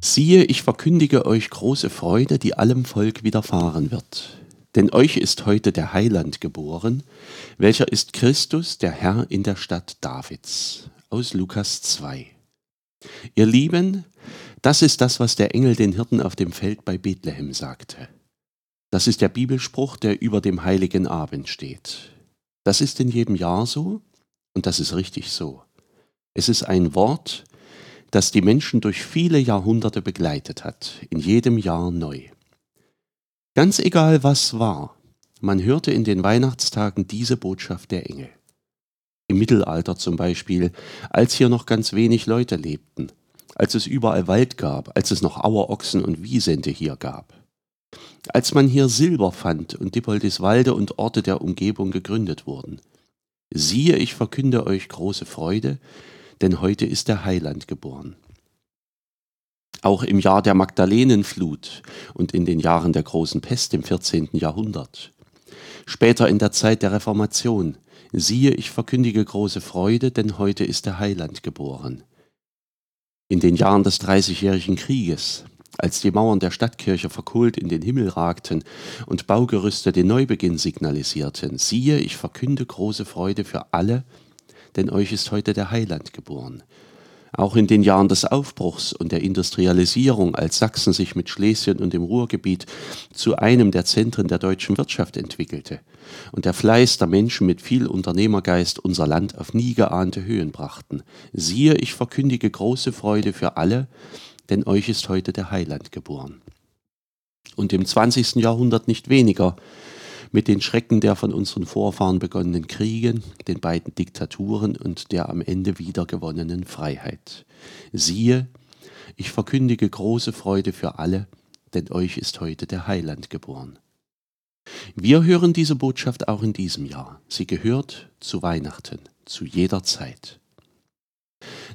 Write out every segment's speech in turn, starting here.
Siehe, ich verkündige euch große Freude, die allem Volk widerfahren wird. Denn euch ist heute der Heiland geboren, welcher ist Christus, der Herr in der Stadt Davids. Aus Lukas 2. Ihr Lieben, das ist das, was der Engel den Hirten auf dem Feld bei Bethlehem sagte. Das ist der Bibelspruch, der über dem heiligen Abend steht. Das ist in jedem Jahr so und das ist richtig so. Es ist ein Wort, das die Menschen durch viele Jahrhunderte begleitet hat, in jedem Jahr neu. Ganz egal was war, man hörte in den Weihnachtstagen diese Botschaft der Engel. Im Mittelalter zum Beispiel, als hier noch ganz wenig Leute lebten, als es überall Wald gab, als es noch Auerochsen und Wiesente hier gab. Als man hier Silber fand und Dippoldiswalde und Orte der Umgebung gegründet wurden. Siehe, ich verkünde euch große Freude, denn heute ist der Heiland geboren. Auch im Jahr der Magdalenenflut und in den Jahren der großen Pest im 14. Jahrhundert. Später in der Zeit der Reformation. Siehe, ich verkündige große Freude, denn heute ist der Heiland geboren. In den Jahren des Dreißigjährigen Krieges, als die Mauern der Stadtkirche verkohlt in den Himmel ragten und Baugerüste den Neubeginn signalisierten, siehe, ich verkünde große Freude für alle, denn euch ist heute der Heiland geboren. Auch in den Jahren des Aufbruchs und der Industrialisierung, als Sachsen sich mit Schlesien und dem Ruhrgebiet zu einem der Zentren der deutschen Wirtschaft entwickelte und der Fleiß der Menschen mit viel Unternehmergeist unser Land auf nie geahnte Höhen brachten. Siehe, ich verkündige große Freude für alle, denn euch ist heute der Heiland geboren. Und im 20. Jahrhundert nicht weniger, mit den Schrecken der von unseren Vorfahren begonnenen Kriege, den beiden Diktaturen und der am Ende wiedergewonnenen Freiheit. Siehe, ich verkündige große Freude für alle, denn euch ist heute der Heiland geboren. Wir hören diese Botschaft auch in diesem Jahr. Sie gehört zu Weihnachten, zu jeder Zeit.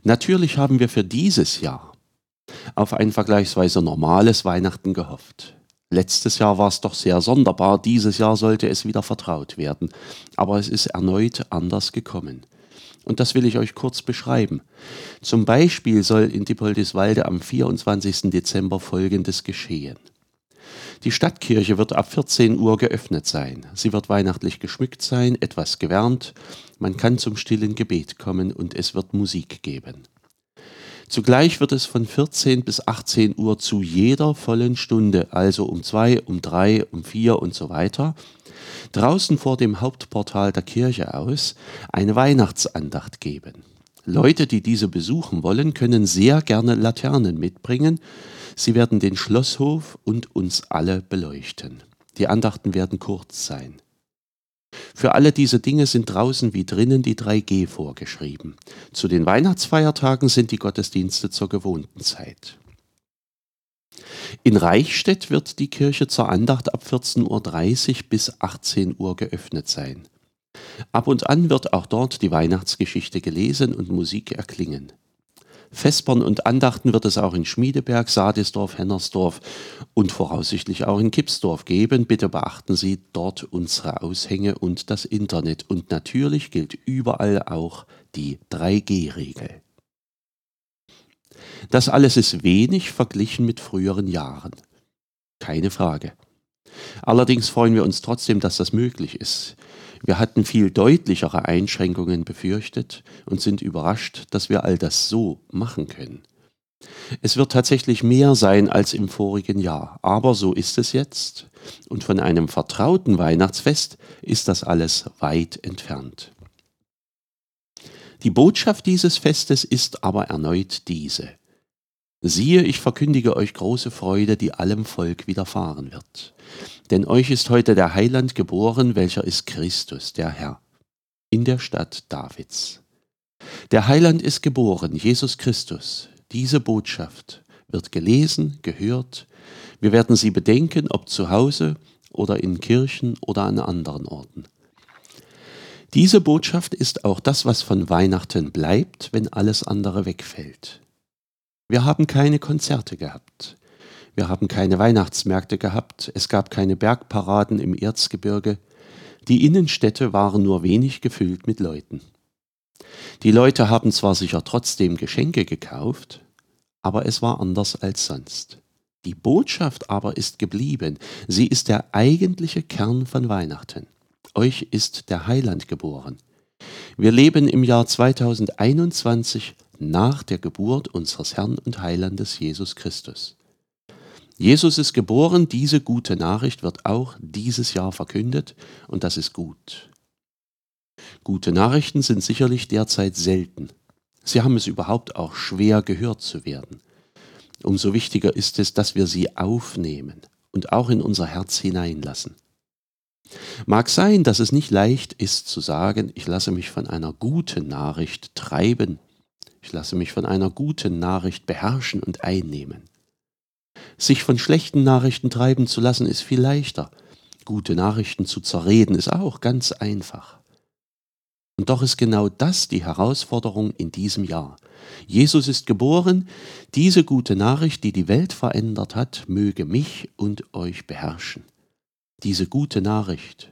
Natürlich haben wir für dieses Jahr auf ein vergleichsweise normales Weihnachten gehofft. Letztes Jahr war es doch sehr sonderbar, dieses Jahr sollte es wieder vertraut werden, aber es ist erneut anders gekommen. Und das will ich euch kurz beschreiben. Zum Beispiel soll in Dippoldiswalde am 24. Dezember Folgendes geschehen. Die Stadtkirche wird ab 14 Uhr geöffnet sein. Sie wird weihnachtlich geschmückt sein, etwas gewärmt. Man kann zum stillen Gebet kommen und es wird Musik geben. Zugleich wird es von 14 bis 18 Uhr zu jeder vollen Stunde, also um zwei, um drei, um vier und so weiter, draußen vor dem Hauptportal der Kirche aus eine Weihnachtsandacht geben. Leute, die diese besuchen wollen, können sehr gerne Laternen mitbringen. Sie werden den Schlosshof und uns alle beleuchten. Die Andachten werden kurz sein. Für alle diese Dinge sind draußen wie drinnen die 3G vorgeschrieben. Zu den Weihnachtsfeiertagen sind die Gottesdienste zur gewohnten Zeit. In Reichstätt wird die Kirche zur Andacht ab 14.30 Uhr bis 18 Uhr geöffnet sein. Ab und an wird auch dort die Weihnachtsgeschichte gelesen und Musik erklingen. Vespern und Andachten wird es auch in Schmiedeberg, Sadisdorf, Hennersdorf und voraussichtlich auch in Kipsdorf geben. Bitte beachten Sie dort unsere Aushänge und das Internet. Und natürlich gilt überall auch die 3G-Regel. Das alles ist wenig verglichen mit früheren Jahren. Keine Frage. Allerdings freuen wir uns trotzdem, dass das möglich ist. Wir hatten viel deutlichere Einschränkungen befürchtet und sind überrascht, dass wir all das so machen können. Es wird tatsächlich mehr sein als im vorigen Jahr, aber so ist es jetzt und von einem vertrauten Weihnachtsfest ist das alles weit entfernt. Die Botschaft dieses Festes ist aber erneut diese. Siehe, ich verkündige euch große Freude, die allem Volk widerfahren wird. Denn euch ist heute der Heiland geboren, welcher ist Christus, der Herr, in der Stadt Davids. Der Heiland ist geboren, Jesus Christus. Diese Botschaft wird gelesen, gehört. Wir werden sie bedenken, ob zu Hause oder in Kirchen oder an anderen Orten. Diese Botschaft ist auch das, was von Weihnachten bleibt, wenn alles andere wegfällt. Wir haben keine Konzerte gehabt. Wir haben keine Weihnachtsmärkte gehabt. Es gab keine Bergparaden im Erzgebirge. Die Innenstädte waren nur wenig gefüllt mit Leuten. Die Leute haben zwar sicher trotzdem Geschenke gekauft, aber es war anders als sonst. Die Botschaft aber ist geblieben. Sie ist der eigentliche Kern von Weihnachten. Euch ist der Heiland geboren. Wir leben im Jahr 2021 nach der Geburt unseres Herrn und Heilandes Jesus Christus. Jesus ist geboren, diese gute Nachricht wird auch dieses Jahr verkündet und das ist gut. Gute Nachrichten sind sicherlich derzeit selten. Sie haben es überhaupt auch schwer gehört zu werden. Umso wichtiger ist es, dass wir sie aufnehmen und auch in unser Herz hineinlassen. Mag sein, dass es nicht leicht ist zu sagen, ich lasse mich von einer guten Nachricht treiben, ich lasse mich von einer guten Nachricht beherrschen und einnehmen. Sich von schlechten Nachrichten treiben zu lassen ist viel leichter, gute Nachrichten zu zerreden ist auch ganz einfach. Und doch ist genau das die Herausforderung in diesem Jahr. Jesus ist geboren, diese gute Nachricht, die die Welt verändert hat, möge mich und euch beherrschen diese gute Nachricht,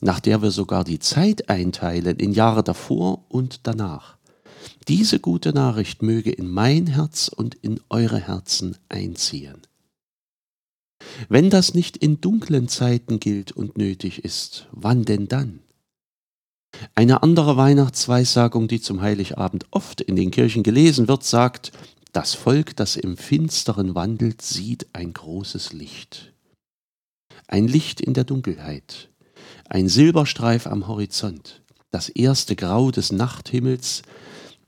nach der wir sogar die Zeit einteilen in Jahre davor und danach. Diese gute Nachricht möge in mein Herz und in eure Herzen einziehen. Wenn das nicht in dunklen Zeiten gilt und nötig ist, wann denn dann? Eine andere Weihnachtsweissagung, die zum Heiligabend oft in den Kirchen gelesen wird, sagt, das Volk, das im Finsteren wandelt, sieht ein großes Licht ein Licht in der Dunkelheit, ein Silberstreif am Horizont, das erste Grau des Nachthimmels,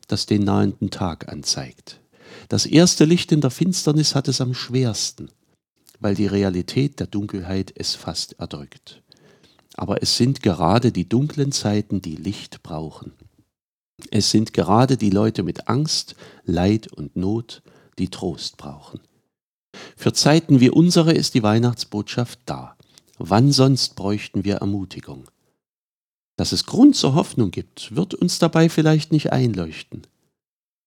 das den nahenden Tag anzeigt. Das erste Licht in der Finsternis hat es am schwersten, weil die Realität der Dunkelheit es fast erdrückt. Aber es sind gerade die dunklen Zeiten, die Licht brauchen. Es sind gerade die Leute mit Angst, Leid und Not, die Trost brauchen. Für Zeiten wie unsere ist die Weihnachtsbotschaft da. Wann sonst bräuchten wir Ermutigung? Dass es Grund zur Hoffnung gibt, wird uns dabei vielleicht nicht einleuchten.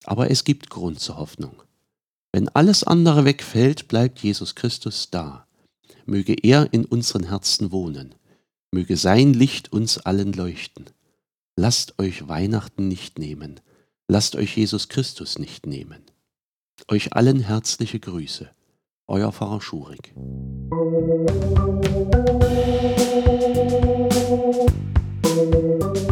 Aber es gibt Grund zur Hoffnung. Wenn alles andere wegfällt, bleibt Jesus Christus da. Möge er in unseren Herzen wohnen. Möge sein Licht uns allen leuchten. Lasst euch Weihnachten nicht nehmen. Lasst euch Jesus Christus nicht nehmen. Euch allen herzliche Grüße. Euer Pfarrer Schurig. Musik